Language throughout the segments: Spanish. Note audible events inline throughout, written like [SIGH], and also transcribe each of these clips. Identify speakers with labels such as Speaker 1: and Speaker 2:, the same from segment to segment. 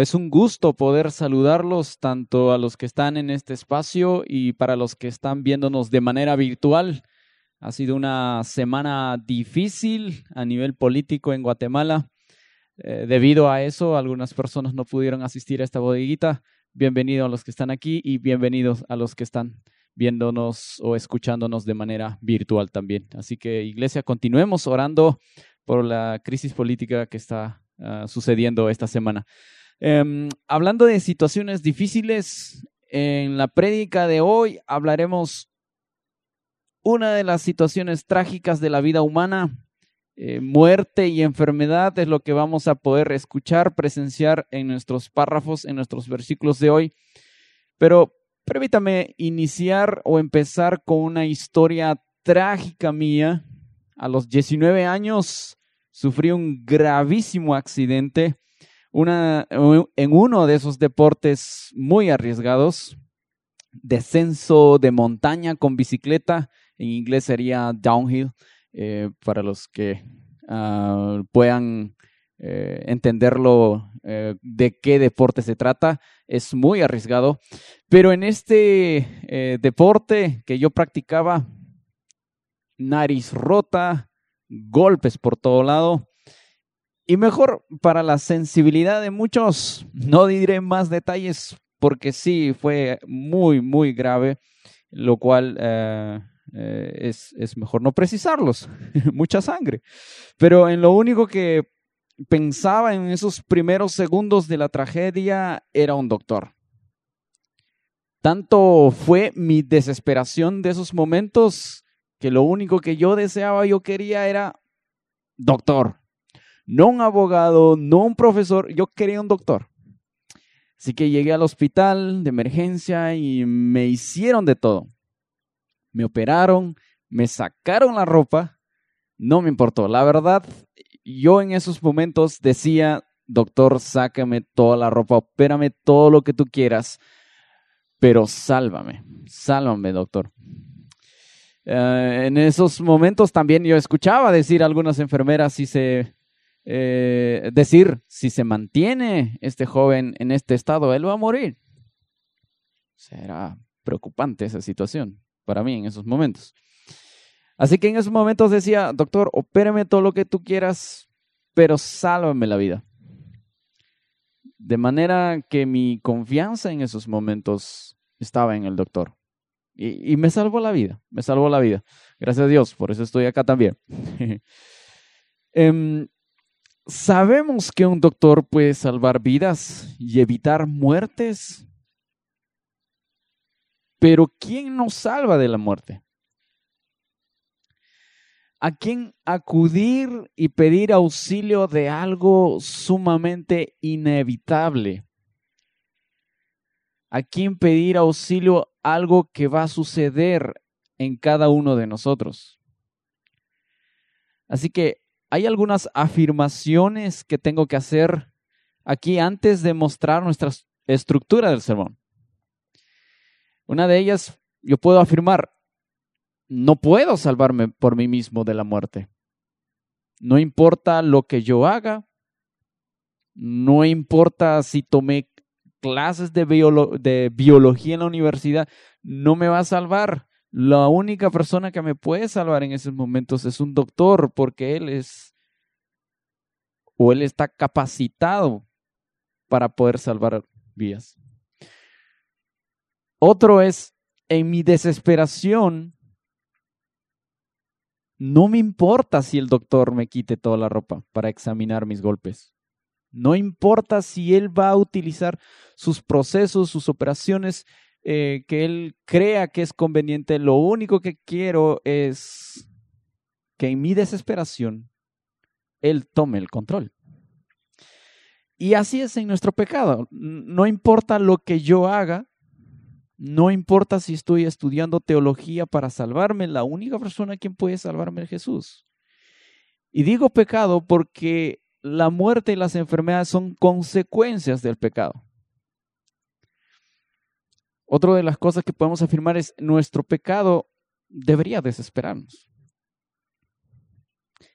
Speaker 1: es
Speaker 2: un, gusto poder saludarlos tanto a los que están en este espacio y para los que están viéndonos de manera virtual. Ha sido una semana difícil a nivel político en Guatemala. Eh, debido a eso, algunas personas no pudieron asistir a esta bodeguita. Bienvenidos a los que están aquí y bienvenidos a los que están viéndonos o escuchándonos de manera virtual también. Así que, Iglesia, continuemos orando por la crisis política que está ah, sucediendo esta semana. Em, hablando de situaciones difíciles, en la prédica de hoy hablaremos una de las situaciones trágicas de la vida humana. Eh, muerte y enfermedad es lo que vamos a poder escuchar, presenciar en nuestros párrafos, en nuestros versículos de hoy. Pero permítame iniciar o empezar con una historia trágica mía. A los 19 años sufrí un gravísimo accidente una, en uno de esos deportes muy arriesgados, descenso de montaña con bicicleta, en inglés sería downhill, eh, para los que ah, puedan eh, entenderlo eh, de qué deporte se trata, es muy arriesgado, pero en este deporte que yo practicaba, nariz rota, golpes por todo lado, y mejor para la sensibilidad de muchos, no diré más detalles porque sí fue muy, muy grave, lo cual eh, eh, es, es mejor no precisarlos, [LAUGHS] mucha sangre. Pero en lo único que pensaba en esos primeros segundos de la tragedia era un doctor. Tanto fue mi desesperación de esos momentos que lo único que yo deseaba, yo quería era doctor. No un abogado, no un profesor, yo quería un doctor. Así que llegué al hospital de emergencia y me hicieron de todo. Me operaron, me sacaron la ropa, no me importó. La verdad, yo en esos momentos decía, doctor, sácame toda la ropa, opérame todo lo que tú quieras, pero sálvame, sálvame, doctor. Uh, en esos momentos también yo escuchaba decir a algunas enfermeras si se eh, decir si se mantiene este joven en este estado, él va a morir. Será preocupante esa situación para mí en esos momentos. Así que en esos momentos decía, doctor, opéreme todo lo que tú quieras, pero sálvame la vida. De manera que mi confianza en esos momentos estaba en el doctor. Y, y me salvó la vida, me salvó la vida. Gracias a Dios, por eso estoy acá también. um, [LAUGHS] Sabemos que un doctor puede salvar vidas y evitar muertes, pero ¿quién nos salva de la muerte? ¿A quién acudir y pedir auxilio de algo sumamente inevitable? ¿A quién pedir auxilio algo que va a suceder en cada uno de nosotros? Así que hay algunas afirmaciones que tengo que hacer aquí antes de mostrar nuestra estructura del sermón. Una de ellas, yo puedo afirmar, no puedo salvarme por mí mismo de la muerte. No importa lo que yo haga, no importa si tomé clases de, de biología en la universidad, no me va a salvar. La única persona que me puede salvar en esos momentos es un doctor, porque él es o él está capacitado para poder salvar vidas. Otro es, en mi desesperación, no me importa si el doctor me quite toda la ropa para examinar mis golpes. No importa si él va a utilizar sus procesos, sus operaciones eh, que él crea que es conveniente. Lo único que quiero es que en mi desesperación él tome el control. Y así es en nuestro pecado. No importa lo que yo haga, no importa si estoy estudiando teología para salvarme, la única persona quien puede salvarme es Jesús. Y digo pecado porque la muerte y las enfermedades son consecuencias del pecado. Otra de las cosas que podemos afirmar es nuestro pecado debería desesperarnos.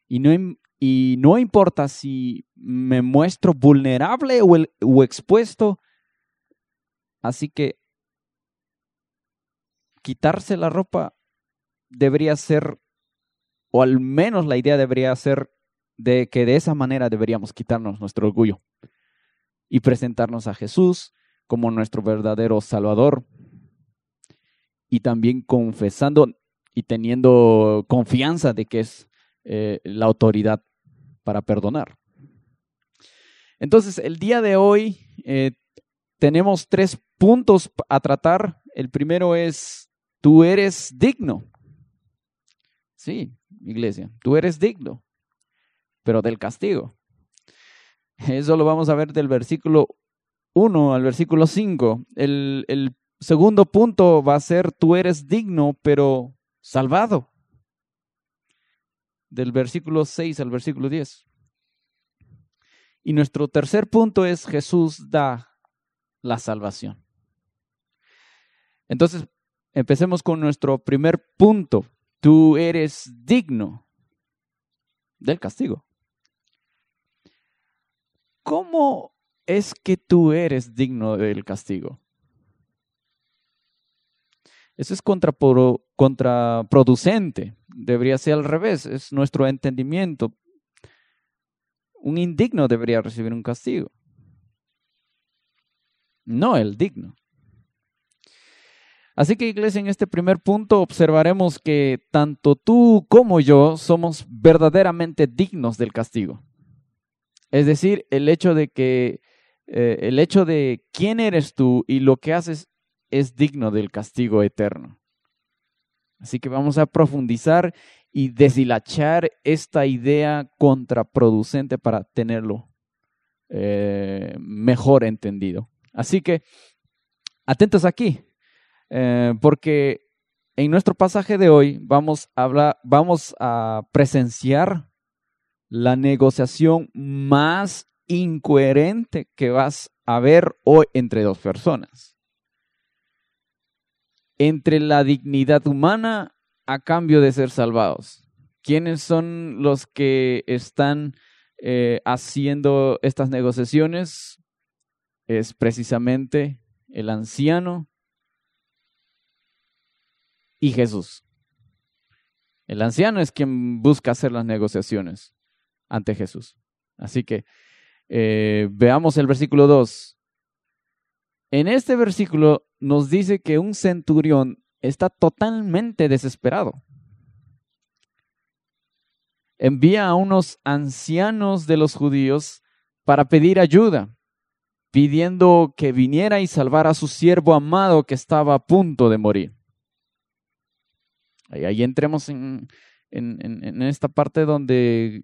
Speaker 2: Y no, y no importa si me muestro vulnerable o, o expuesto, así que quitarse la ropa debería ser, o al menos la idea debería ser de que de esa manera deberíamos quitarnos nuestro orgullo y presentarnos a Jesús como nuestro verdadero Salvador y también confesando y teniendo confianza de que es eh, la autoridad para perdonar. Entonces, el día de hoy eh, tenemos tres puntos a tratar. El primero es, tú eres digno. Sí, iglesia, tú eres digno pero del castigo. Eso lo vamos a ver del versículo 1 al versículo 5. El, segundo punto va a ser, tú eres digno, pero salvado. Del versículo 6 al versículo 10. Y nuestro tercer punto es, Jesús da la salvación. Entonces, empecemos con nuestro primer punto. Tú eres digno del castigo. ¿cómo es que tú eres digno del castigo? Eso es contraproducente. Debería ser al revés. Es nuestro entendimiento. Un indigno debería recibir un castigo. No el digno. Así que iglesia, en este primer punto observaremos que tanto tú como yo somos verdaderamente dignos del castigo. Es decir, el hecho de que eh, el hecho de quién eres tú y lo que haces es digno del castigo eterno. Así que vamos a profundizar y deshilachar esta idea contraproducente para tenerlo eh, mejor entendido. Así que atentos aquí, eh, porque en nuestro pasaje de hoy vamos a hablar, vamos a presenciar la negociación más incoherente que vas a ver hoy entre dos personas. Entre la dignidad humana a cambio de ser salvados. ¿Quiénes son los que están eh, haciendo estas negociaciones? Es precisamente el anciano y Jesús. El anciano es quien busca hacer las negociaciones ante Jesús. Así que eh, veamos el versículo 2. En este versículo nos dice que un centurión está totalmente desesperado. Envía a unos ancianos de los judíos para pedir ayuda, pidiendo que viniera y salvara a su siervo amado que estaba a punto de morir. Ahí, entremos en, en esta parte donde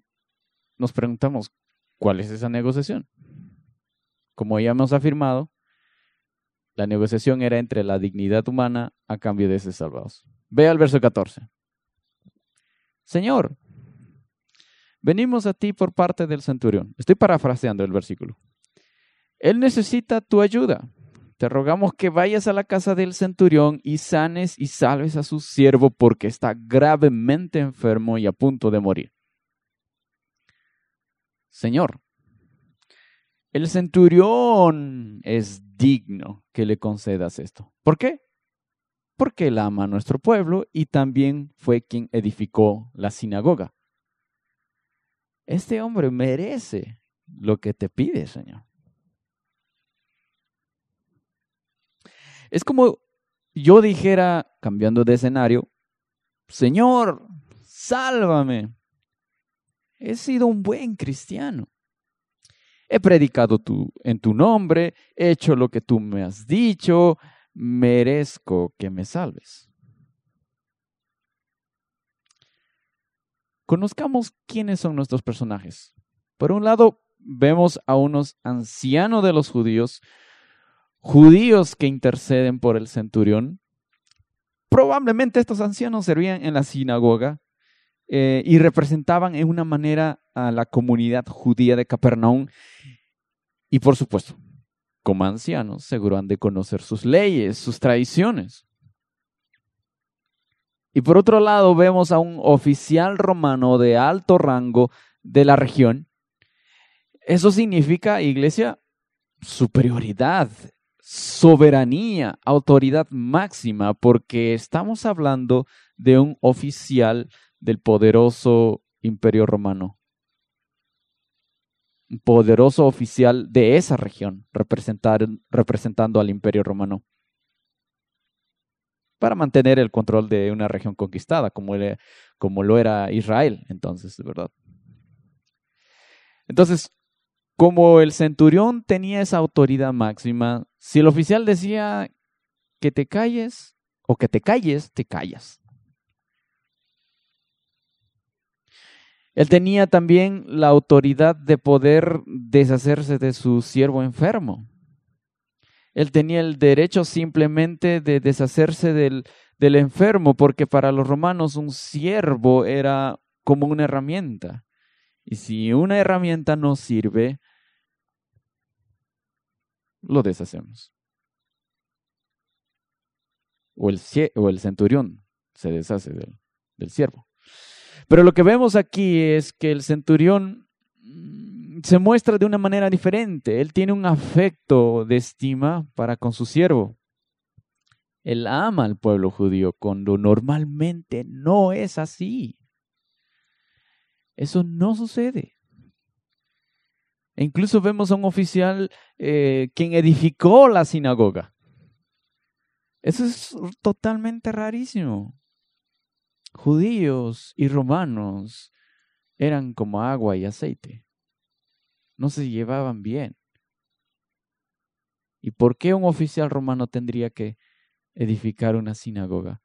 Speaker 2: nos preguntamos, ¿cuál es esa negociación? Como ya hemos afirmado, la negociación era entre la dignidad humana a cambio de ser salvados. Ve al verso 14. Señor, venimos a ti por parte del centurión. Estoy parafraseando el versículo. Él necesita tu ayuda. Te rogamos que vayas a la casa del centurión y sanes y salves a su siervo porque está gravemente enfermo y a punto de morir. Señor, el centurión es digno que le concedas esto. ¿Por qué? Porque él ama a nuestro pueblo y también fue quien edificó la sinagoga. Este hombre merece lo que te pide, Señor. Es como yo dijera, cambiando de escenario, Señor, sálvame. He sido un buen cristiano. He predicado en tu nombre, he hecho lo que tú me has dicho, merezco que me salves. Conozcamos quiénes son nuestros personajes. Por un lado, vemos a unos ancianos de los judíos, judíos que interceden por el centurión. Probablemente estos ancianos servían en la sinagoga eh, y representaban en una manera a la comunidad judía de Capernaum. Y por supuesto, como ancianos, seguro han de conocer sus leyes, sus tradiciones. Y por otro lado, vemos a un oficial romano de alto rango de la región. Eso significa, iglesia, superioridad, soberanía, autoridad máxima, porque estamos hablando de un oficial del poderoso imperio romano. Un poderoso oficial de esa región, representando al imperio romano. Para mantener el control de una región conquistada, como, como lo era Israel entonces, de verdad. Entonces, como el centurión tenía esa autoridad máxima, si el oficial decía que te calles o que te calles, te callas. Él tenía también la autoridad de poder deshacerse de su siervo enfermo. Él tenía el derecho simplemente de deshacerse del, del enfermo, porque para los romanos un siervo era como una herramienta. Y si una herramienta no sirve, lo deshacemos. O el, centurión se deshace del, del siervo. Pero lo que vemos aquí es que el centurión mm, se muestra de una manera diferente. Él tiene un afecto de estima para con su siervo. Él ama al pueblo judío cuando normalmente no es así. Eso no sucede. E incluso vemos a un oficial eh, quien edificó la sinagoga. Eso es totalmente rarísimo judíos y romanos eran como agua y aceite. No se llevaban bien. ¿Y por qué un oficial romano tendría que edificar una sinagoga?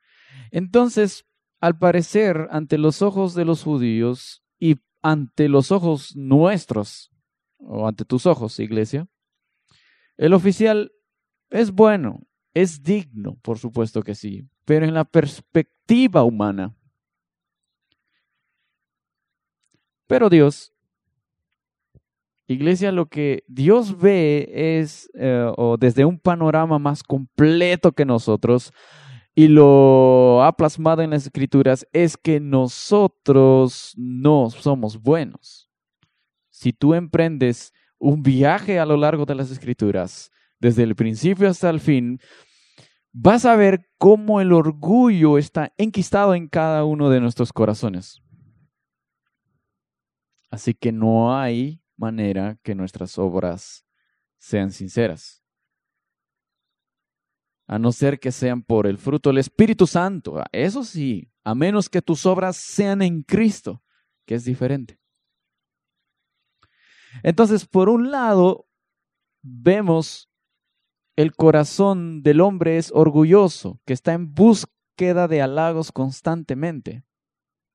Speaker 2: Entonces, al parecer, ante los ojos de los judíos y ante los ojos nuestros, o ante tus ojos, iglesia, el oficial es bueno, es digno, por supuesto que sí, pero en la perspectiva humana. Pero Dios, iglesia, lo que Dios ve es, eh, o desde un panorama más completo que nosotros, y lo ha plasmado en las escrituras, es que nosotros no somos buenos. Si tú emprendes un viaje a lo largo de las escrituras, desde el principio hasta el fin, vas a ver cómo el orgullo está enquistado en cada uno de nuestros corazones. Así que no hay manera que nuestras obras sean sinceras. A no ser que sean por el fruto del Espíritu Santo. Eso sí, a menos que tus obras sean en Cristo, que es diferente. Entonces, por un lado, vemos el corazón del hombre es orgulloso, que está en búsqueda de halagos constantemente.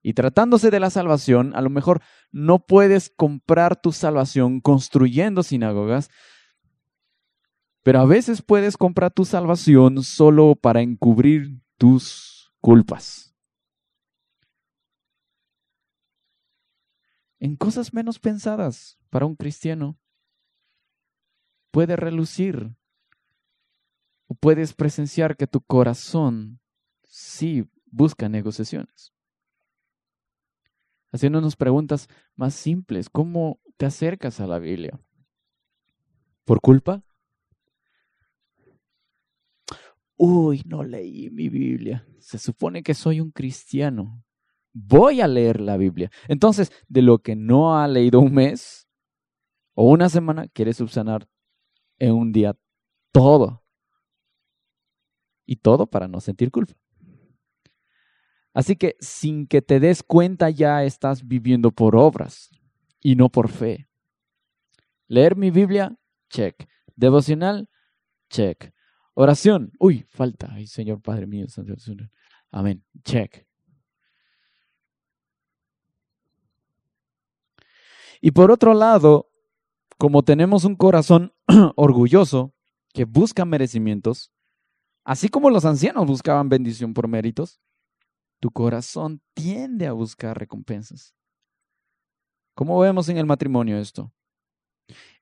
Speaker 2: Y tratándose de la salvación, a lo mejor no puedes comprar tu salvación construyendo sinagogas, pero a veces puedes comprar tu salvación solo para encubrir tus culpas. En cosas menos pensadas para un cristiano puede relucir puedes presenciar que tu corazón sí busca negociaciones. Haciéndonos preguntas más simples, ¿cómo te acercas a la Biblia? ¿Por culpa? Uy, no leí mi Biblia. Se supone que soy un cristiano. Voy a leer la Biblia. Entonces, de lo que no ha leído un mes o una semana, quiere subsanar en un día todo. Y todo para no sentir culpa. Así que sin que te des cuenta ya estás viviendo por obras y no por fe. Leer mi Biblia, check. Devocional, check. Oración, uy, falta. Ay, Señor Padre mío, Amén, check. Y por otro lado, como tenemos un corazón [CLEARS THROAT] orgulloso que busca merecimientos, así como los ancianos buscaban bendición por méritos, tu corazón tiende a buscar recompensas. ¿Cómo vemos en el matrimonio esto?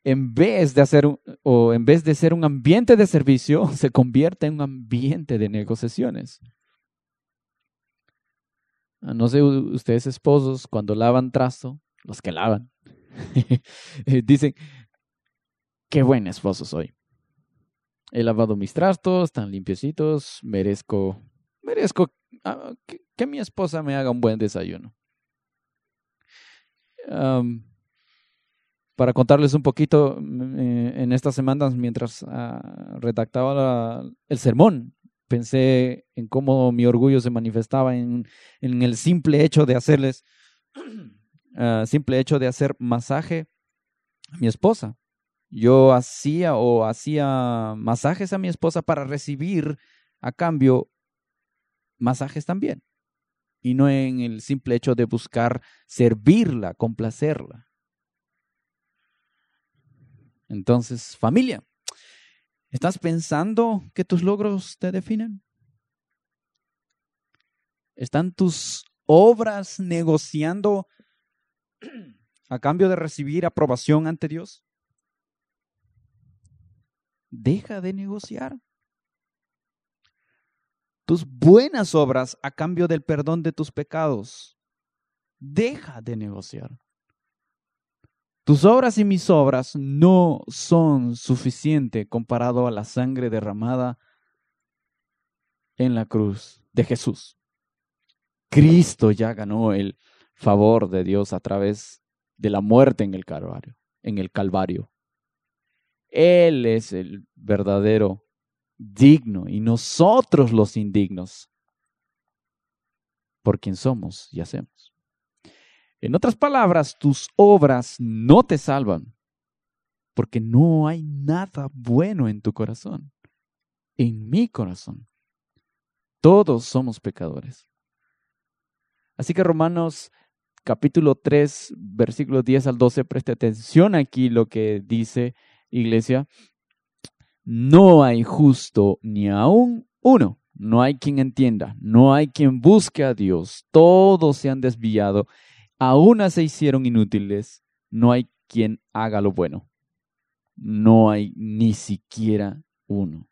Speaker 2: En vez de hacer o en vez de ser un ambiente de servicio, [LAUGHS] se convierte en un ambiente de negociaciones. Ah, no sé, ustedes esposos, cuando lavan trasto, los que lavan, [LAUGHS] dicen, qué buen esposo soy. He lavado mis trastos, están limpiecitos, merezco, merezco ah, que, mi esposa me haga un buen desayuno. para contarles un poquito, eh, en estas semanas, mientras ah, redactaba el sermón, pensé en cómo mi orgullo se manifestaba en, el simple hecho de hacerles, uh, [CLEARS THROAT] simple hecho de hacer masaje a mi esposa. Yo hacía o hacía masajes a mi esposa para recibir a cambio masajes también. Y no en el simple hecho de buscar servirla, complacerla. Entonces, familia, ¿Estás pensando que tus logros te definen? ¿Están tus obras negociando a cambio de recibir aprobación ante Dios? Deja de negociar. Tus buenas obras a cambio del perdón de tus pecados. Deja de negociar. Tus obras y mis obras no son suficientes comparado a la sangre derramada en la cruz de Jesús. Cristo ya ganó el favor de Dios a través de la muerte en el Calvario, en el Calvario. Él es el verdadero digno y nosotros los indignos por quien somos y hacemos. En otras palabras, tus obras no te salvan, porque no hay nada bueno en tu corazón, en mi corazón. Todos somos pecadores. Así que Romanos capítulo 3, versículo 10 al 12, preste atención aquí lo que dice iglesia. No hay justo ni aún uno. No hay quien entienda, no hay quien busque a Dios. Todos se han desviado aún se hicieron inútiles, no hay quien haga lo bueno. No hay ni siquiera uno.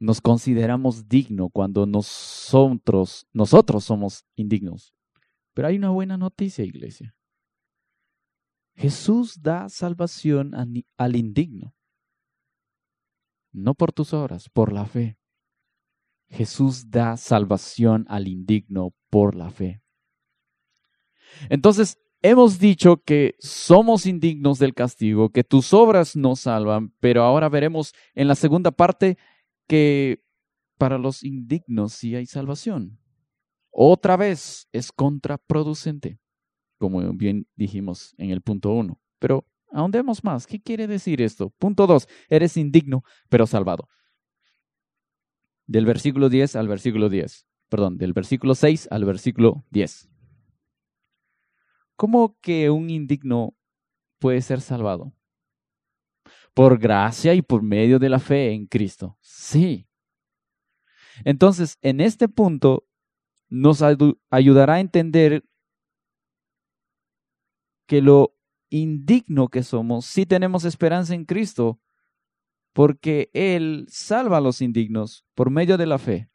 Speaker 2: Nos consideramos dignos cuando nosotros, nosotros somos indignos. Pero hay una buena noticia, iglesia. Jesús da salvación al indigno. No por tus obras, por la fe. Jesús da salvación al indigno por la fe. Entonces, hemos dicho que somos indignos del castigo, que tus obras nos salvan, pero ahora veremos en la segunda parte que para los indignos sí hay salvación. Otra vez es contraproducente, como bien dijimos en el punto uno. Pero ahondemos más. ¿Qué quiere decir esto? Punto dos, eres indigno, pero salvado del versículo 10 al versículo 10. Perdón, del versículo 6 al versículo 10. ¿Cómo que un indigno puede ser salvado? Por gracia y por medio de la fe en Cristo. Sí. Entonces, en este punto nos ayudará a entender que lo indigno que somos, si tenemos esperanza en Cristo, porque Él salva a los indignos por medio de la fe.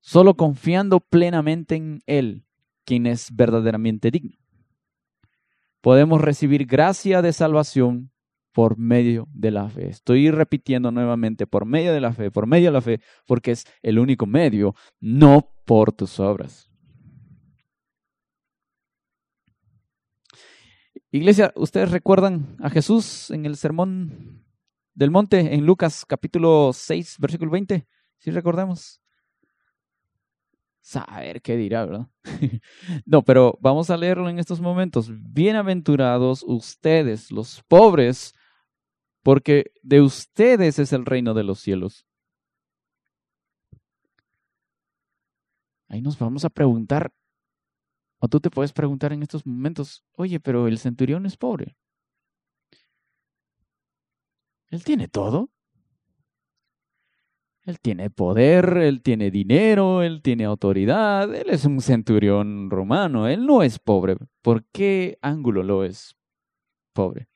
Speaker 2: Solo confiando plenamente en Él, quien es verdaderamente digno. Podemos recibir gracia de salvación por medio de la fe. Estoy repitiendo nuevamente, por medio de la fe, por medio de la fe, porque es el único medio, no por tus obras. Iglesia, ¿ustedes recuerdan a Jesús en el sermón del Monte en Lucas capítulo 6, versículo 20, si recordamos. Saber qué dirá, ¿verdad? [LAUGHS] no, pero vamos a leerlo en estos momentos. Bienaventurados ustedes, los pobres, porque de ustedes es el reino de los cielos. Ahí nos vamos a preguntar, o tú te puedes preguntar en estos momentos, oye, pero el centurión es pobre. Él tiene todo. Él tiene poder, él tiene dinero, él tiene autoridad, él es un centurión romano, él no es pobre. ¿Por qué ángulo lo es pobre?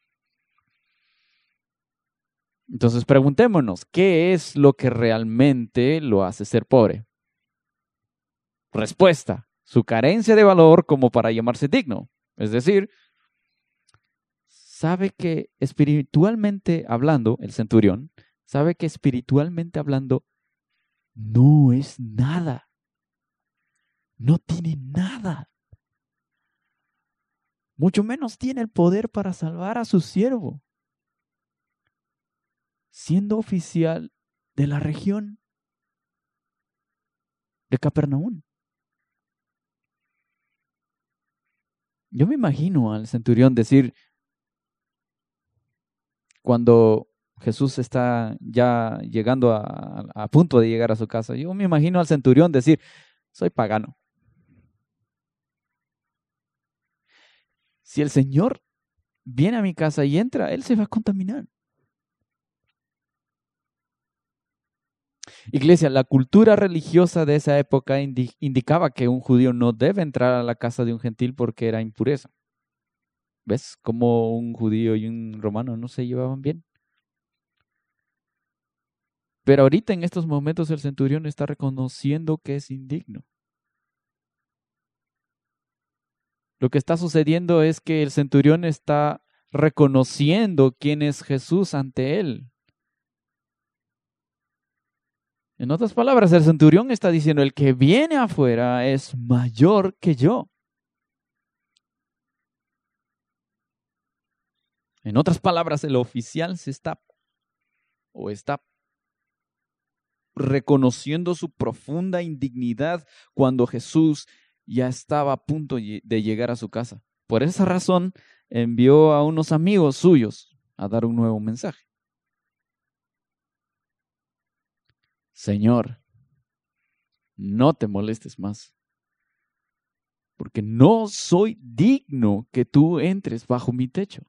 Speaker 2: Entonces preguntémonos, ¿qué es lo que realmente lo hace ser pobre? Respuesta, su carencia de valor como para llamarse digno. Es decir, sabe que espiritualmente hablando, el centurión, sabe que espiritualmente hablando no es nada. No tiene nada. Mucho menos tiene el poder para salvar a su siervo. Siendo oficial de la región de Capernaum. Yo me imagino al centurión decir, cuando Jesús está ya llegando a, punto de llegar a su casa, yo me imagino al centurión decir, soy pagano. Si el Señor viene a mi casa y entra, Él se va a contaminar. Iglesia, la cultura religiosa de esa época indicaba que un judío no debe entrar a la casa de un gentil porque era impureza. ¿Ves cómo un judío y un romano no se llevaban bien? Pero ahorita en estos momentos el centurión está reconociendo que es indigno. Lo que está sucediendo es que el centurión está reconociendo quién es Jesús ante él. En otras palabras, el centurión está diciendo, el que viene afuera es mayor que yo. En otras palabras, el oficial se está o está reconociendo su profunda indignidad cuando Jesús ya estaba a punto de llegar a su casa. Por esa razón envió a unos amigos suyos a dar un nuevo mensaje. Señor, no te molestes más, porque no soy digno que tú entres bajo mi techo.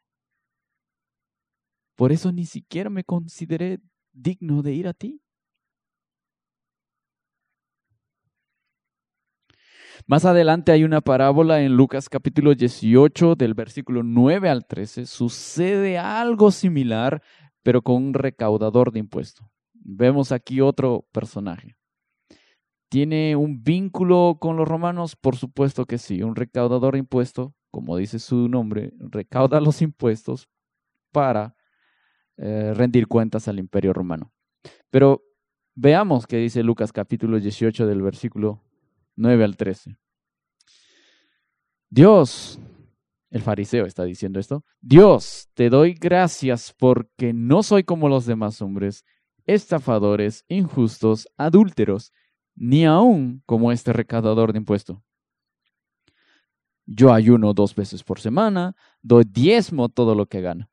Speaker 2: Por eso ni siquiera me consideré digno de ir a ti. Más adelante hay una parábola en Lucas capítulo 18 del versículo 9 al 13. Sucede algo similar, pero con un recaudador de impuestos. Vemos aquí otro personaje. ¿Tiene un vínculo con los romanos? Por supuesto que sí. Un recaudador de impuestos, como dice su nombre, recauda los impuestos para eh, rendir cuentas al imperio romano. Pero veamos qué dice Lucas capítulo 18 del versículo 9 al 13. Dios, el fariseo está diciendo esto, Dios, te doy gracias porque no soy como los demás hombres estafadores, injustos, adúlteros, ni aun como este recaudador de impuestos. Yo ayuno dos veces por semana, doy diezmo todo lo que gano.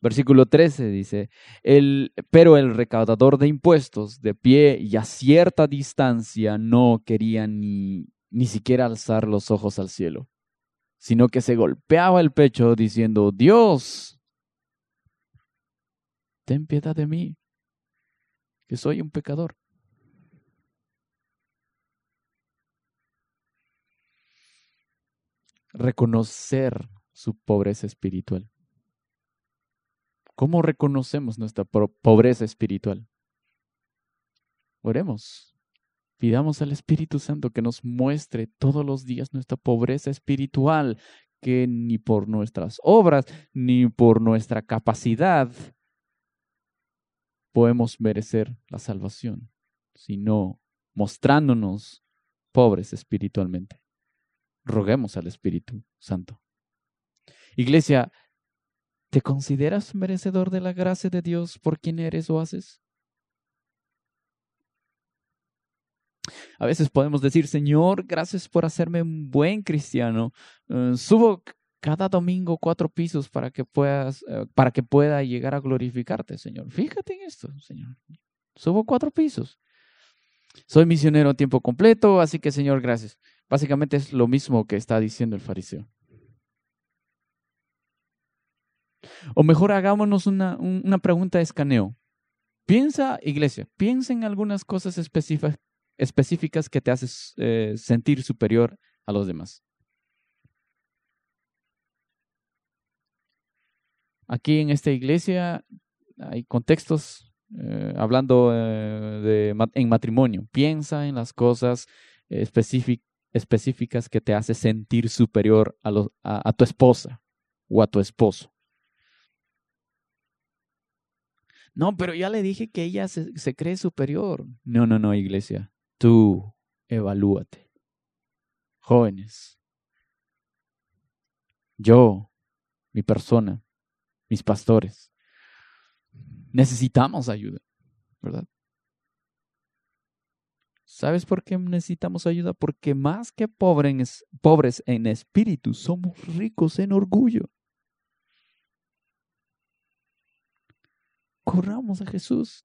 Speaker 2: Versículo 13 dice, el, pero el recaudador de impuestos, de pie y a cierta distancia, no quería ni, ni siquiera alzar los ojos al cielo, sino que se golpeaba el pecho diciendo, Dios, ten piedad de mí, que soy un pecador. Reconocer su pobreza espiritual. ¿Cómo reconocemos nuestra pobreza espiritual? Oremos. Pidamos al Espíritu Santo que nos muestre todos los días nuestra pobreza espiritual, que ni por nuestras obras, ni por nuestra capacidad podemos merecer la salvación, sino mostrándonos pobres espiritualmente. Roguemos al Espíritu Santo. Iglesia, ¿Te consideras merecedor de la gracia de Dios por quien eres o haces? A veces podemos decir, Señor, gracias por hacerme un buen cristiano. Eh, subo cada domingo cuatro pisos para que puedas, eh, para que pueda llegar a glorificarte, Señor. Fíjate en esto, Señor. Subo cuatro pisos. Soy misionero a tiempo completo, así que, Señor, gracias. Básicamente es lo mismo que está diciendo el fariseo. O mejor hagámonos una, una pregunta de escaneo. Piensa, iglesia, piensa en algunas cosas específicas, que te hacen eh, sentir superior a los demás. Aquí en esta iglesia hay contextos eh, hablando eh, de, en matrimonio. Piensa en las cosas específicas que te hace sentir superior a, a tu esposa o a tu esposo. No, pero ya le dije que ella se, se cree superior. No, no, no, iglesia. Tú evalúate. Jóvenes. Yo, mi persona, mis pastores. Necesitamos ayuda, ¿verdad? ¿Sabes por qué necesitamos ayuda? Porque más que pobres, pobres en espíritu, somos ricos en orgullo. corramos a Jesús.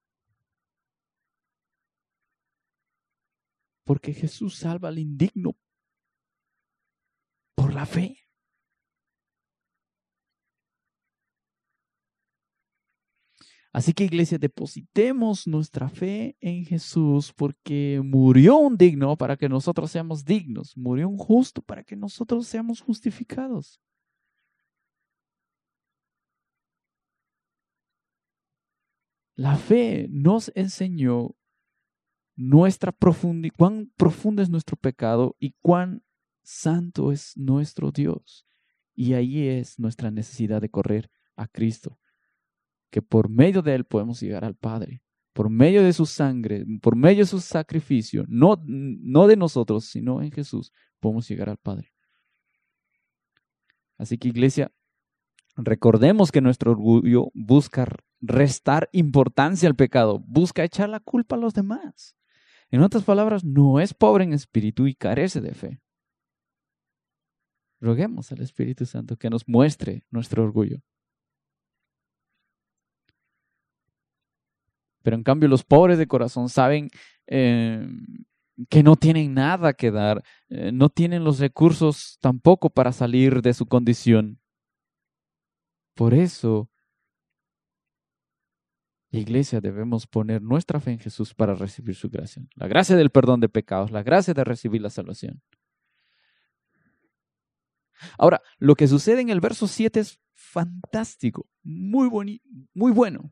Speaker 2: Porque Jesús salva al indigno por la fe. Así que iglesia, depositemos nuestra fe en Jesús porque murió un digno para que nosotros seamos dignos, murió un justo para que nosotros seamos justificados. La fe nos enseñó nuestra cuán profundo es nuestro pecado y cuán santo es nuestro Dios. Y ahí es nuestra necesidad de correr a Cristo, que por medio de Él podemos llegar al Padre, por medio de su sangre, por medio de su sacrificio, no, no de nosotros, sino en Jesús, podemos llegar al Padre. Así que iglesia, recordemos que nuestro orgullo busca restar importancia al pecado, busca echar la culpa a los demás. En otras palabras, no es pobre en espíritu y carece de fe. Roguemos al Espíritu Santo que nos muestre nuestro orgullo. Pero en cambio los pobres de corazón saben eh, que no tienen nada que dar, eh, no tienen los recursos tampoco para salir de su condición. Por eso Iglesia, debemos poner nuestra fe en Jesús para recibir su gracia. La gracia del perdón de pecados, la gracia de recibir la salvación. Ahora, lo que sucede en el verso 7 es fantástico, muy, muy bueno.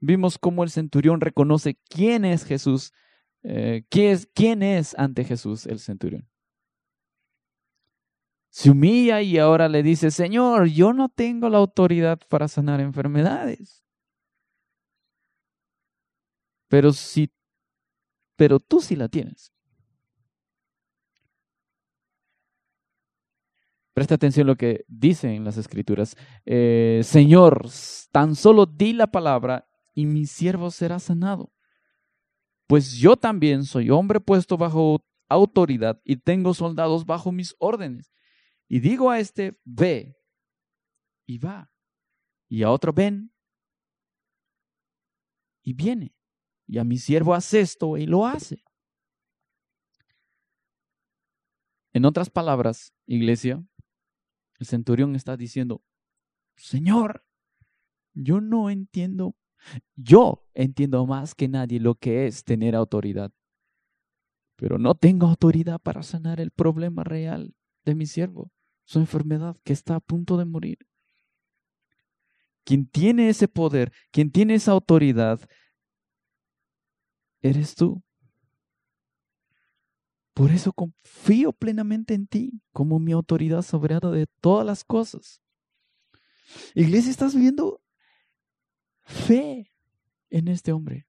Speaker 2: Vimos cómo el centurión reconoce quién es Jesús, eh, quién, es, quién es ante Jesús el centurión. Se humilla y ahora le dice, Señor, yo no tengo la autoridad para sanar enfermedades. Pero si, pero tú sí la tienes. Presta atención a lo que dice en las escrituras. Eh, Señor, tan solo di la palabra y mi siervo será sanado. Pues yo también soy hombre puesto bajo autoridad y tengo soldados bajo mis órdenes. Y digo a este, ve, y va. Y a otro, ven, y viene y a mi siervo hace esto y lo hace. En otras palabras, iglesia, el centurión está diciendo, Señor, yo no entiendo, yo entiendo más que nadie lo que es tener autoridad, pero no tengo autoridad para sanar el problema real de mi siervo, su enfermedad que está a punto de morir. Quien tiene ese poder, quien tiene esa autoridad, eres tú. Por eso confío plenamente en ti como mi autoridad soberana de todas las cosas. Iglesia, estás viendo fe en este hombre.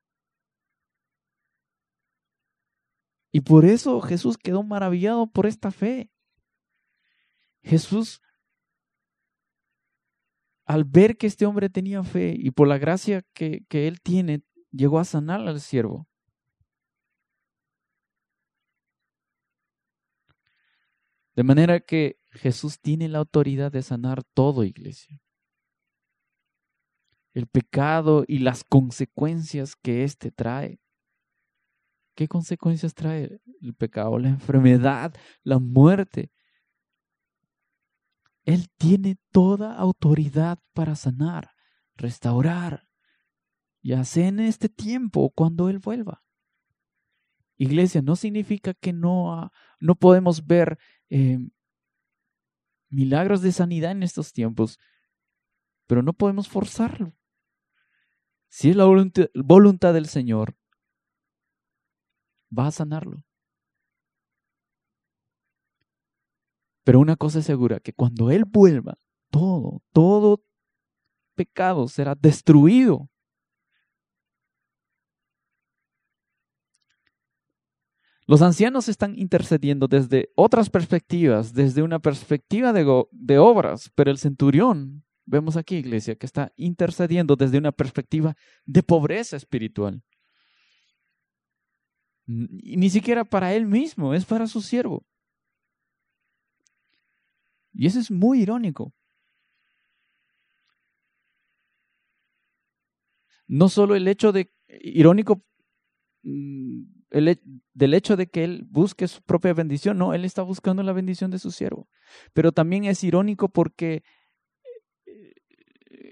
Speaker 2: Y por eso Jesús quedó maravillado por esta fe. Jesús al ver que este hombre tenía fe y por la gracia que, que él tiene, llegó a sanar al siervo. De manera que Jesús tiene la autoridad de sanar todo, iglesia. El pecado y las consecuencias que éste trae. ¿Qué consecuencias trae el pecado? La enfermedad, la muerte. Él tiene toda autoridad para sanar, restaurar, y hacer en este tiempo cuando Él vuelva. Iglesia, no significa que no, no podemos ver eh, milagros de sanidad en estos tiempos, pero no podemos forzarlo. Si es la voluntad del Señor, va a sanarlo. Pero una cosa es segura, que cuando Él vuelva, todo, todo pecado será destruido. Los ancianos están intercediendo desde otras perspectivas, desde una perspectiva de, de, obras, pero el centurión, vemos aquí, iglesia, que está intercediendo desde una perspectiva de pobreza espiritual. Ni siquiera para él mismo, es para su siervo. Y eso es muy irónico. No solo el hecho de, irónico mm, el, del hecho de que él busque su propia bendición, no, él está buscando la bendición de su siervo. Pero también es irónico porque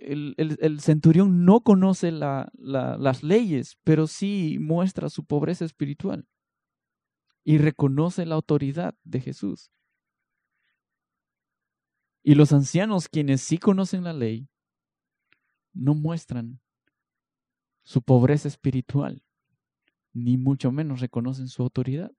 Speaker 2: el, centurión no conoce la, las leyes, pero sí muestra su pobreza espiritual y reconoce la autoridad de Jesús. Y los ancianos, quienes sí conocen la ley, no muestran su pobreza espiritual ni mucho menos reconocen su autoridad.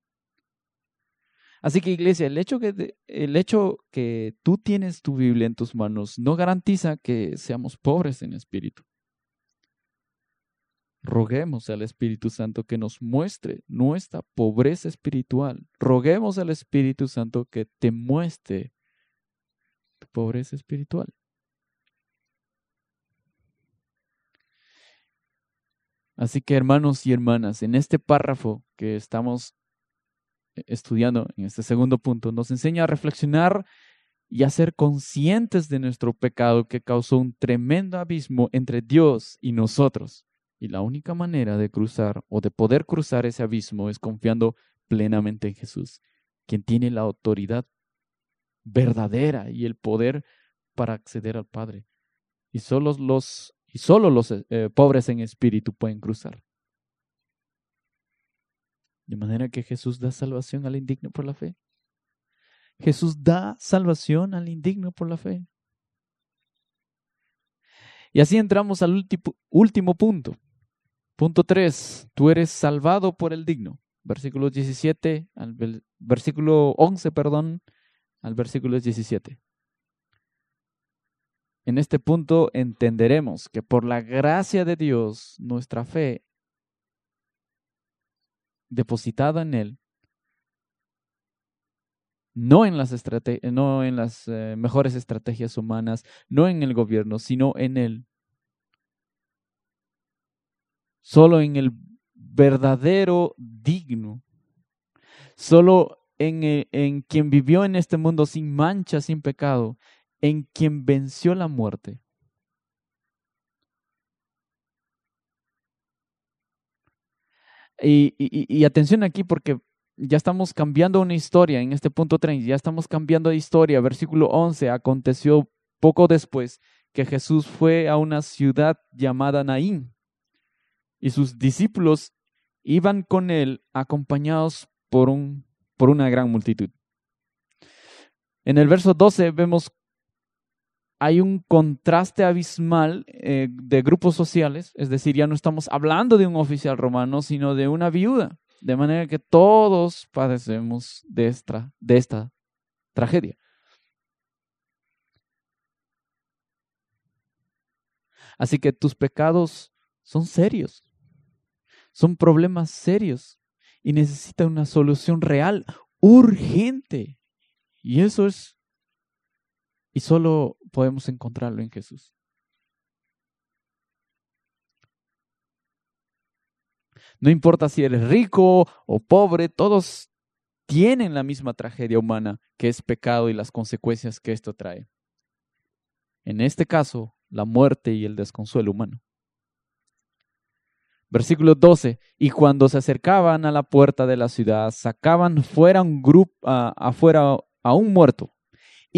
Speaker 2: Así que iglesia, el hecho que, el hecho que tú tienes tu Biblia en tus manos no garantiza que seamos pobres en espíritu. Roguemos al Espíritu Santo que nos muestre nuestra pobreza espiritual. Roguemos al Espíritu Santo que te muestre tu pobreza espiritual. Así que hermanos y hermanas, en este párrafo que estamos estudiando, en este segundo punto, nos enseña a reflexionar y a ser conscientes de nuestro pecado que causó un tremendo abismo entre Dios y nosotros. Y la única manera de cruzar o de poder cruzar ese abismo es confiando plenamente en Jesús, quien tiene la autoridad verdadera y el poder para acceder al Padre. Y solo los y solo los eh, pobres en espíritu pueden cruzar. De manera que Jesús da salvación al indigno por la fe. Jesús da salvación al indigno por la fe. Y así entramos al último punto. Punto 3. Tú eres salvado por el digno. Versículo 17, al versículo 11, perdón, al versículo 17. En este punto entenderemos que por la gracia de Dios, nuestra fe depositada en Él, no en las, no en las eh, mejores estrategias humanas, no en el gobierno, sino en Él. Solo en el verdadero digno. Solo en, eh, en quien vivió en este mundo sin mancha, sin pecado, en quien venció la muerte. Y, atención aquí porque ya estamos cambiando una historia en este punto 30, ya estamos cambiando de historia. Versículo 11, aconteció poco después que Jesús fue a una ciudad llamada Naín y sus discípulos iban con él acompañados por, un, por una gran multitud. En el verso 12 vemos hay un contraste abismal eh, de grupos sociales, es decir, ya no estamos hablando de un oficial romano, sino de una viuda, de manera que todos padecemos de esta, de esta tragedia. Así que tus pecados son serios, son problemas serios y necesitan una solución real, urgente. Y eso es y solo podemos encontrarlo en Jesús. No importa si eres rico o pobre, todos tienen la misma tragedia humana que es pecado y las consecuencias que esto trae. En este caso, la muerte y el desconsuelo humano. Versículo 12. Y cuando se acercaban a la puerta de la ciudad, sacaban fuera un grupo, afuera a un muerto,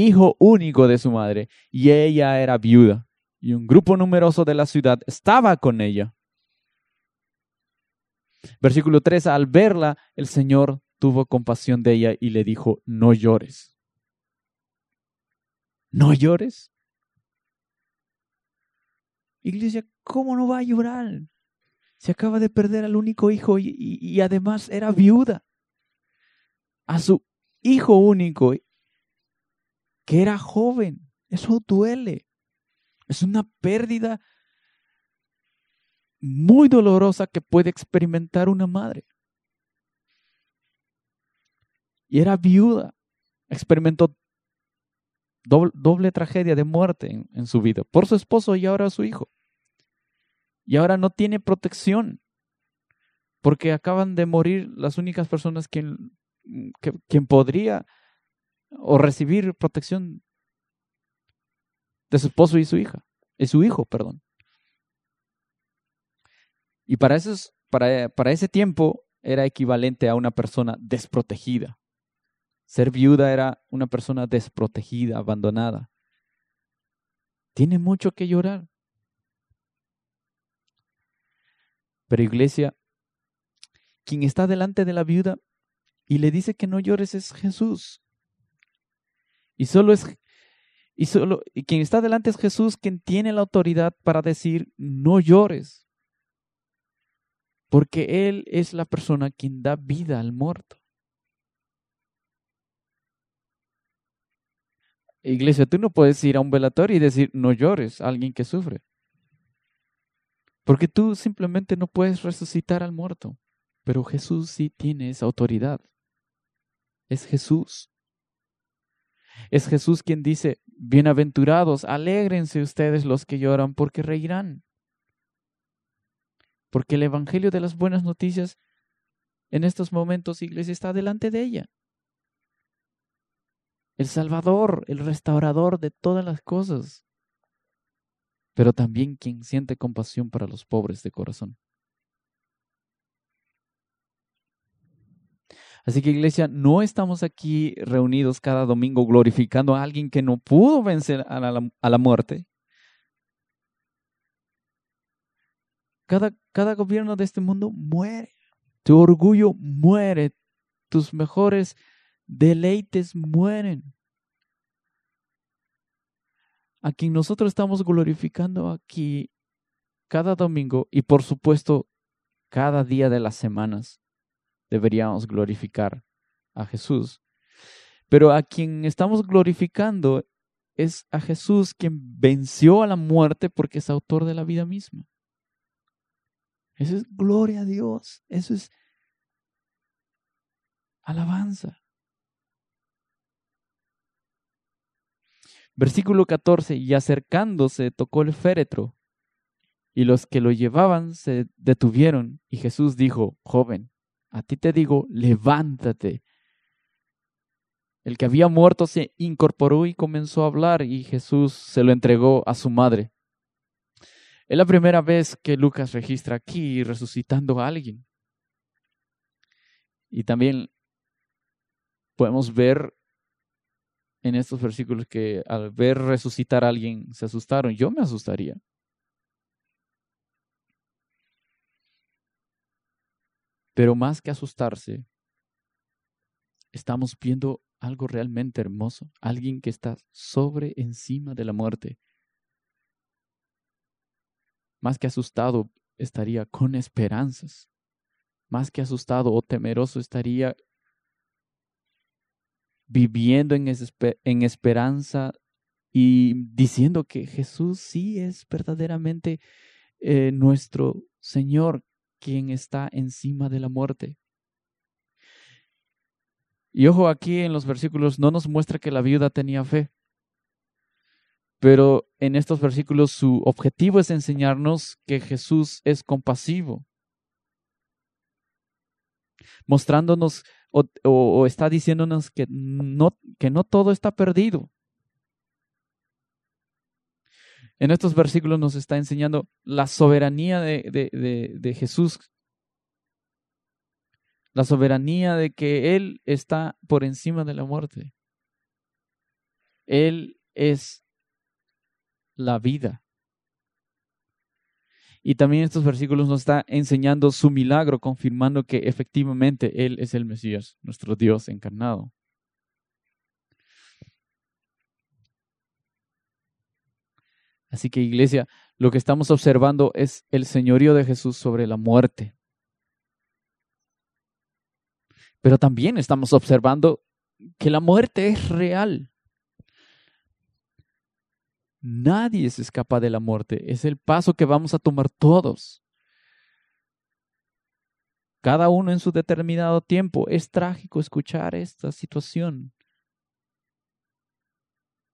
Speaker 2: hijo único de su madre, y ella era viuda. Y un grupo numeroso de la ciudad estaba con ella. Versículo 3. Al verla, el Señor tuvo compasión de ella y le dijo, no llores. ¿No llores? Iglesia, ¿cómo no va a llorar? Se acaba de perder al único hijo y, además era viuda. A su hijo único, que era joven. Eso duele. Es una pérdida muy dolorosa que puede experimentar una madre. Y era viuda. Experimentó doble, tragedia de muerte en, su vida por su esposo y ahora su hijo y ahora no tiene protección porque acaban de morir las únicas personas quien, que, quien podría o recibir protección de su esposo y su hija, y su hijo, perdón. Y para, esos, para, para ese tiempo era equivalente a una persona desprotegida. Ser viuda era una persona desprotegida, abandonada. Tiene mucho que llorar. Pero iglesia, quien está delante de la viuda y le dice que no llores es Jesús. Y solo es y solo y quien está delante es Jesús quien tiene la autoridad para decir no llores. Porque él es la persona quien da vida al muerto. Iglesia, tú no puedes ir a un velatorio y decir no llores a alguien que sufre. Porque tú simplemente no puedes resucitar al muerto, pero Jesús sí tiene esa autoridad. Es Jesús. Es Jesús quien dice, bienaventurados, alégrense ustedes los que lloran, porque reirán. Porque el Evangelio de las buenas noticias en estos momentos, iglesia, está delante de ella. El Salvador, el restaurador de todas las cosas pero también quien siente compasión para los pobres de corazón. Así que iglesia, no estamos aquí reunidos cada domingo glorificando a alguien que no pudo vencer a la, muerte. Cada, cada gobierno de este mundo muere. Tu orgullo muere. Tus mejores deleites mueren a quien nosotros estamos glorificando aquí cada domingo y por supuesto cada día de las semanas deberíamos glorificar a Jesús. Pero a quien estamos glorificando es a Jesús quien venció a la muerte porque es autor de la vida misma. Eso es gloria a Dios. Eso es alabanza. Versículo 14, y acercándose tocó el féretro, y los que lo llevaban se detuvieron, y Jesús dijo, joven, a ti te digo, levántate. El que había muerto se incorporó y comenzó a hablar, y Jesús se lo entregó a su madre. Es la primera vez que Lucas registra aquí resucitando a alguien. Y también podemos ver en estos versículos que al ver resucitar a alguien se asustaron. Yo me asustaría. Pero más que asustarse, estamos viendo algo realmente hermoso, alguien que está sobre encima de la muerte. Más que asustado, estaría con esperanzas. Más que asustado o temeroso, estaría viviendo en, en esperanza y diciendo que Jesús sí es verdaderamente eh, nuestro Señor, quien está encima de la muerte. Y ojo, aquí en los versículos no nos muestra que la viuda tenía fe, pero en estos versículos su objetivo es enseñarnos que Jesús es compasivo, mostrándonos o, está diciéndonos que no, que no todo está perdido. En estos versículos nos está enseñando la soberanía de, de Jesús, la soberanía de que Él está por encima de la muerte. Él es la vida. Y también estos versículos nos está enseñando su milagro, confirmando que efectivamente Él es el Mesías, nuestro Dios encarnado. Así que iglesia, lo que estamos observando es el señorío de Jesús sobre la muerte. Pero también estamos observando que la muerte es real. Nadie se escapa de la muerte. Es el paso que vamos a tomar todos. Cada uno en su determinado tiempo. Es trágico escuchar esta situación.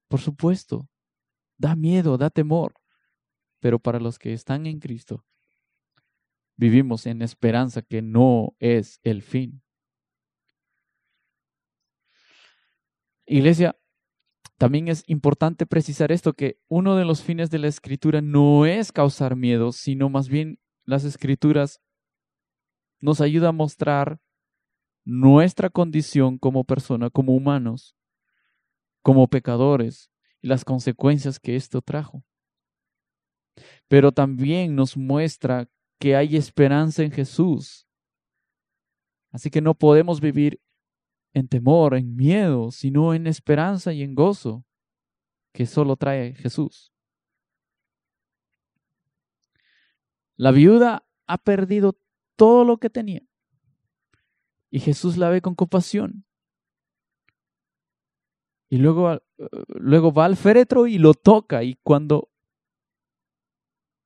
Speaker 2: Por supuesto, da miedo, da temor. Pero para los que están en Cristo, vivimos en esperanza que no es el fin. Iglesia, también es importante precisar esto, que uno de los fines de la escritura no es causar miedo, sino más bien las escrituras nos ayuda a mostrar nuestra condición como persona, como humanos, como pecadores y las consecuencias que esto trajo. Pero también nos muestra que hay esperanza en Jesús. Así que no podemos vivir en temor, en miedo, sino en esperanza y en gozo que solo trae Jesús. La viuda ha perdido todo lo que tenía y Jesús la ve con compasión. Y luego, luego va al féretro y lo toca y cuando,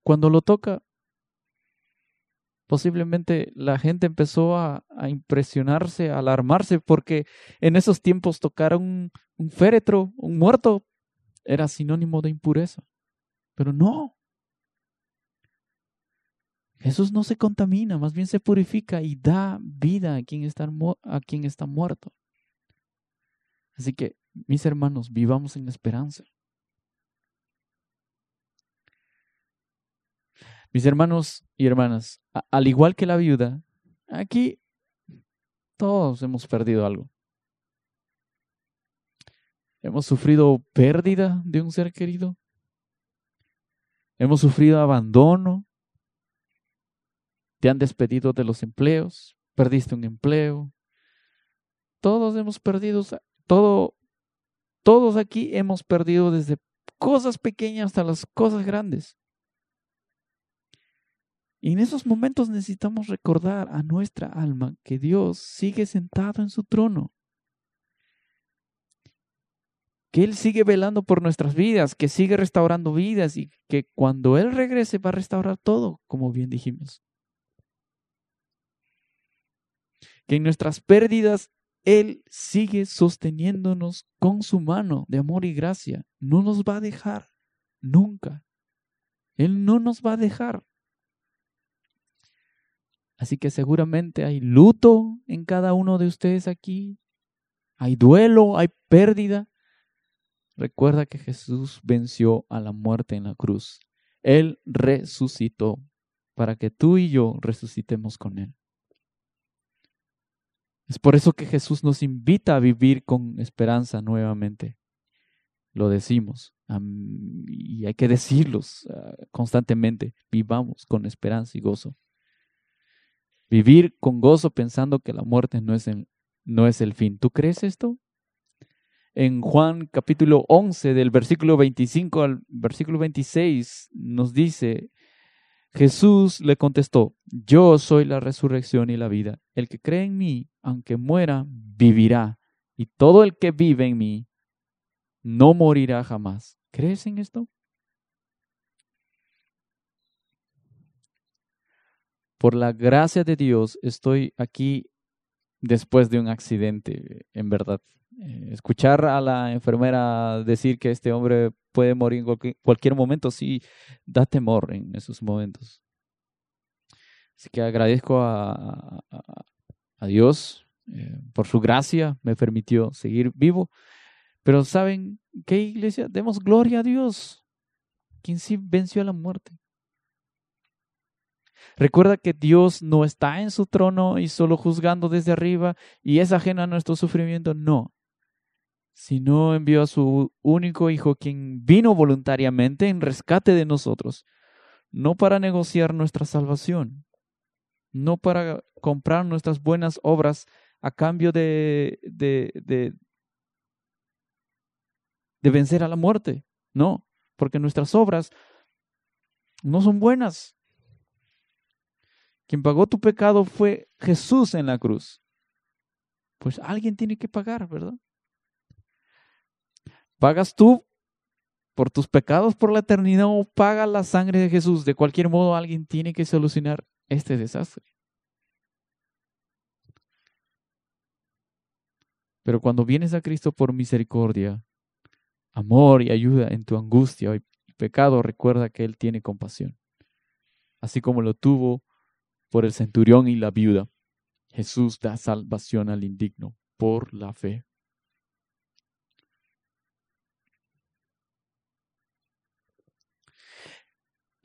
Speaker 2: cuando lo toca, posiblemente la gente empezó a, impresionarse, a alarmarse, porque en esos tiempos tocar un, un féretro, un muerto, era sinónimo de impureza. Pero no. Jesús no se contamina, más bien se purifica y da vida a quien está, a quien está muerto. Así que, mis hermanos, vivamos en esperanza. Mis hermanos y hermanas, al igual que la viuda, aquí todos hemos perdido algo. Hemos sufrido pérdida de un ser querido. Hemos sufrido abandono. Te han despedido de los empleos. Perdiste un empleo. Todos hemos perdido, todo, todos aquí hemos perdido desde cosas pequeñas hasta las cosas grandes. Y en esos momentos necesitamos recordar a nuestra alma que Dios sigue sentado en su trono. Que Él sigue velando por nuestras vidas, que sigue restaurando vidas y que cuando Él regrese va a restaurar todo, como bien dijimos. Que en nuestras pérdidas Él sigue sosteniéndonos con su mano de amor y gracia. No nos va a dejar nunca. Él no nos va a dejar. Así que seguramente hay luto en cada uno de ustedes aquí. Hay duelo, hay pérdida. Recuerda que Jesús venció a la muerte en la cruz. Él resucitó para que tú y yo resucitemos con Él. Es por eso que Jesús nos invita a vivir con esperanza nuevamente. Lo decimos y hay que decirlos ah, constantemente. Vivamos con esperanza y gozo. Vivir con gozo pensando que la muerte no es, el, no es el fin. ¿Tú crees esto? En Juan capítulo 11, del versículo 25 al versículo 26, nos dice, Jesús le contestó, yo soy la resurrección y la vida. El que cree en mí, aunque muera, vivirá. Y todo el que vive en mí, no morirá jamás. ¿Crees en esto? por la gracia de Dios estoy aquí después de un accidente, en verdad. Eh, escuchar a la enfermera decir que este hombre puede morir en cualquier, momento, sí, da temor en esos momentos. Así que agradezco a, a Dios, eh, por su gracia me permitió seguir vivo. Pero ¿saben qué iglesia? Demos gloria a Dios, quien sí venció a la muerte. Recuerda que Dios no está en su trono y solo juzgando desde arriba y es ajeno a nuestro sufrimiento. No. Sino envió a su único Hijo, quien vino voluntariamente en rescate de nosotros, no para negociar nuestra salvación, no para comprar nuestras buenas obras a cambio de, de, de, de vencer a la muerte. No, porque nuestras obras no son buenas. Quien pagó tu pecado fue Jesús en la cruz. Pues alguien tiene que pagar, ¿verdad? ¿Pagas tú por tus pecados por la eternidad o paga la sangre de Jesús? De cualquier modo, alguien tiene que solucionar este desastre. Pero cuando vienes a Cristo por misericordia, amor y ayuda en tu angustia y pecado, recuerda que Él tiene compasión. Así como lo tuvo por el centurión y la viuda. Jesús da salvación al indigno por la fe.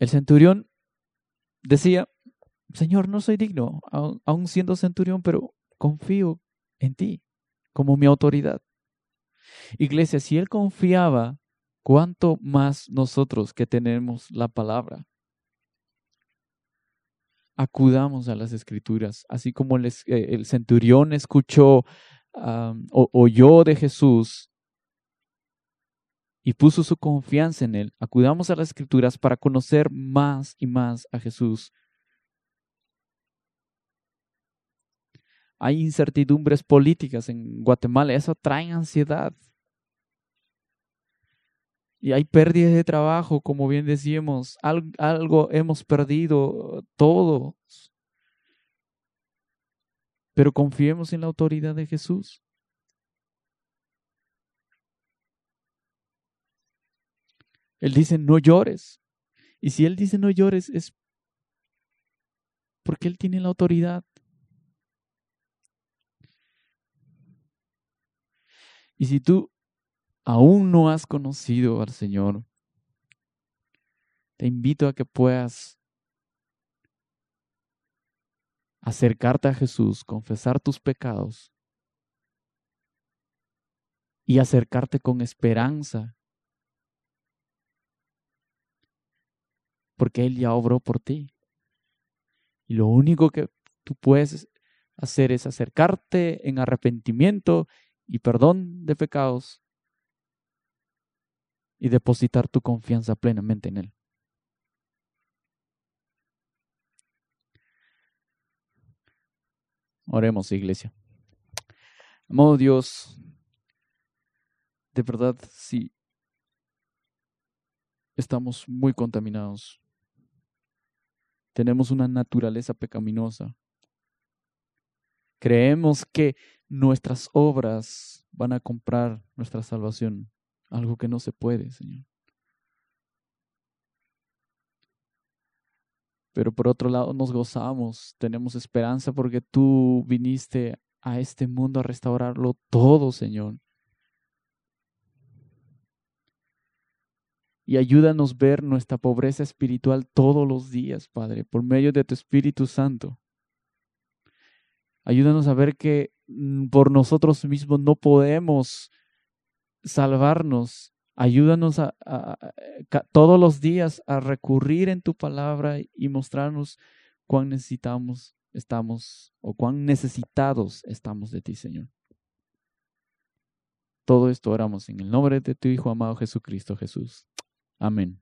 Speaker 2: El centurión decía, Señor, no soy digno, aún siendo centurión, pero confío en ti como mi autoridad. Iglesia, si él confiaba, ¿cuánto más nosotros que tenemos la palabra? acudamos a las escrituras, así como el, eh, centurión escuchó o oyó de Jesús y puso su confianza en él. Acudamos a las escrituras para conocer más y más a Jesús. Hay incertidumbres políticas en Guatemala, eso trae ansiedad. Y hay pérdidas de trabajo, como bien decíamos, algo, hemos perdido todos. Pero confiemos en la autoridad de Jesús. Él dice, no llores. Y si Él dice no llores, es porque Él tiene la autoridad. Y si tú aún no has conocido al Señor, te invito a que puedas acercarte a Jesús, confesar tus pecados y acercarte con esperanza, porque Él ya obró por ti. Y lo único que tú puedes hacer es acercarte en arrepentimiento y perdón de pecados y depositar tu confianza plenamente en Él. Oremos, iglesia. Amado Dios, de verdad, sí, estamos muy contaminados. Tenemos una naturaleza pecaminosa. Creemos que nuestras obras van a comprar nuestra salvación algo que no se puede, Señor. Pero por otro lado nos gozamos, tenemos esperanza porque tú viniste a este mundo a restaurarlo todo, Señor. Y ayúdanos a ver nuestra pobreza espiritual todos los días, Padre, por medio de tu Espíritu Santo. Ayúdanos a ver que mm, por nosotros mismos no podemos salvarnos. Ayúdanos a, todos los días a recurrir en tu palabra y mostrarnos cuán necesitamos estamos o cuán necesitados estamos de ti, Señor. Todo esto oramos en el nombre de tu Hijo amado Jesucristo Jesús. Amén.